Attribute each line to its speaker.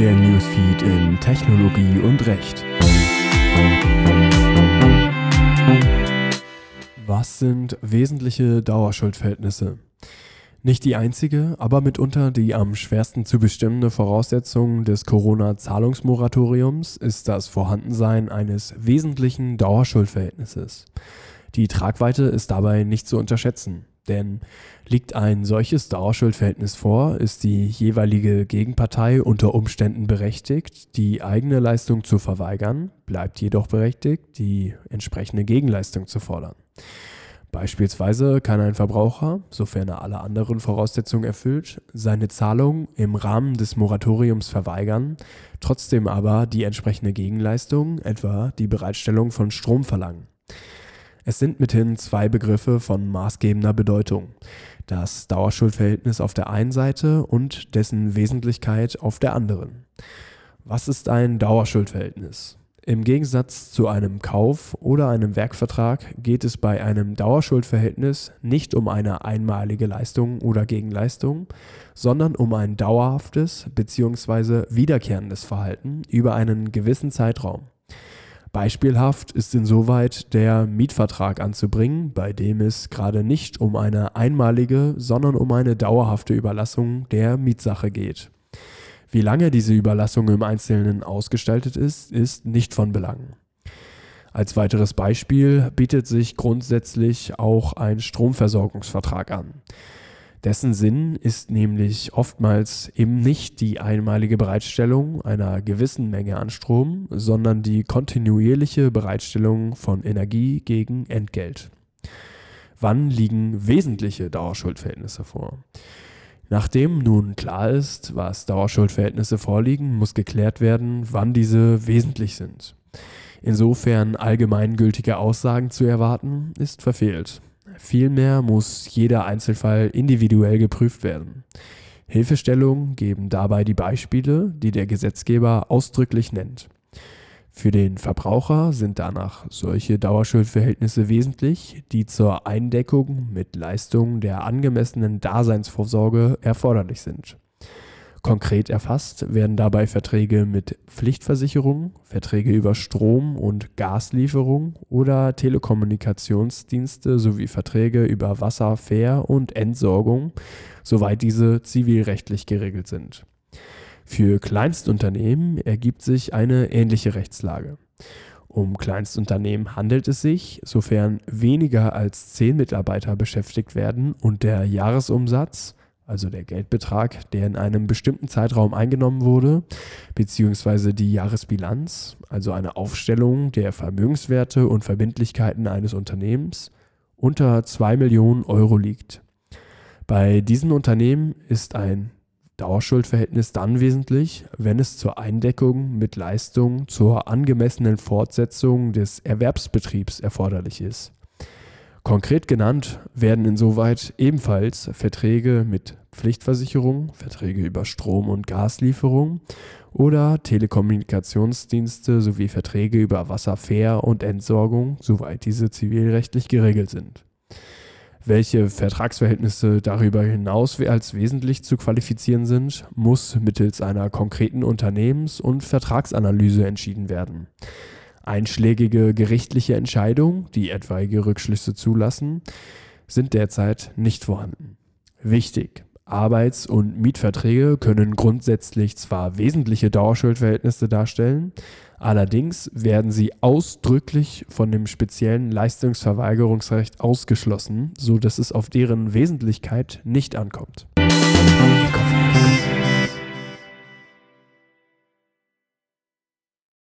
Speaker 1: Der Newsfeed in Technologie und Recht. Was sind wesentliche Dauerschuldverhältnisse? Nicht die einzige, aber mitunter die am schwersten zu bestimmende Voraussetzung des Corona-Zahlungsmoratoriums ist das Vorhandensein eines wesentlichen Dauerschuldverhältnisses. Die Tragweite ist dabei nicht zu unterschätzen. Denn liegt ein solches Dauerschuldverhältnis vor, ist die jeweilige Gegenpartei unter Umständen berechtigt, die eigene Leistung zu verweigern, bleibt jedoch berechtigt, die entsprechende Gegenleistung zu fordern. Beispielsweise kann ein Verbraucher, sofern er alle anderen Voraussetzungen erfüllt, seine Zahlung im Rahmen des Moratoriums verweigern, trotzdem aber die entsprechende Gegenleistung, etwa die Bereitstellung von Strom verlangen. Es sind mithin zwei Begriffe von maßgebender Bedeutung. Das Dauerschuldverhältnis auf der einen Seite und dessen Wesentlichkeit auf der anderen. Was ist ein Dauerschuldverhältnis? Im Gegensatz zu einem Kauf oder einem Werkvertrag geht es bei einem Dauerschuldverhältnis nicht um eine einmalige Leistung oder Gegenleistung, sondern um ein dauerhaftes bzw. wiederkehrendes Verhalten über einen gewissen Zeitraum. Beispielhaft ist insoweit der Mietvertrag anzubringen, bei dem es gerade nicht um eine einmalige, sondern um eine dauerhafte Überlassung der Mietsache geht. Wie lange diese Überlassung im Einzelnen ausgestaltet ist, ist nicht von Belang. Als weiteres Beispiel bietet sich grundsätzlich auch ein Stromversorgungsvertrag an. Dessen Sinn ist nämlich oftmals eben nicht die einmalige Bereitstellung einer gewissen Menge an Strom, sondern die kontinuierliche Bereitstellung von Energie gegen Entgelt. Wann liegen wesentliche Dauerschuldverhältnisse vor? Nachdem nun klar ist, was Dauerschuldverhältnisse vorliegen, muss geklärt werden, wann diese wesentlich sind. Insofern allgemeingültige Aussagen zu erwarten, ist verfehlt. Vielmehr muss jeder Einzelfall individuell geprüft werden. Hilfestellung geben dabei die Beispiele, die der Gesetzgeber ausdrücklich nennt. Für den Verbraucher sind danach solche Dauerschuldverhältnisse wesentlich, die zur Eindeckung mit Leistungen der angemessenen Daseinsvorsorge erforderlich sind. Konkret erfasst werden dabei Verträge mit Pflichtversicherung, Verträge über Strom- und Gaslieferung oder Telekommunikationsdienste sowie Verträge über Wasser, Fähr- und Entsorgung, soweit diese zivilrechtlich geregelt sind. Für Kleinstunternehmen ergibt sich eine ähnliche Rechtslage. Um Kleinstunternehmen handelt es sich, sofern weniger als zehn Mitarbeiter beschäftigt werden und der Jahresumsatz also der Geldbetrag, der in einem bestimmten Zeitraum eingenommen wurde, beziehungsweise die Jahresbilanz, also eine Aufstellung der Vermögenswerte und Verbindlichkeiten eines Unternehmens, unter 2 Millionen Euro liegt. Bei diesen Unternehmen ist ein Dauerschuldverhältnis dann wesentlich, wenn es zur Eindeckung mit Leistung zur angemessenen Fortsetzung des Erwerbsbetriebs erforderlich ist. Konkret genannt werden insoweit ebenfalls Verträge mit Pflichtversicherung, Verträge über Strom- und Gaslieferung oder Telekommunikationsdienste sowie Verträge über Wasserfähr- und Entsorgung, soweit diese zivilrechtlich geregelt sind. Welche Vertragsverhältnisse darüber hinaus als wesentlich zu qualifizieren sind, muss mittels einer konkreten Unternehmens- und Vertragsanalyse entschieden werden. Einschlägige gerichtliche Entscheidungen, die etwaige Rückschlüsse zulassen, sind derzeit nicht vorhanden. Wichtig. Arbeits- und Mietverträge können grundsätzlich zwar wesentliche Dauerschuldverhältnisse darstellen, allerdings werden sie ausdrücklich von dem speziellen Leistungsverweigerungsrecht ausgeschlossen, so dass es auf deren Wesentlichkeit nicht ankommt.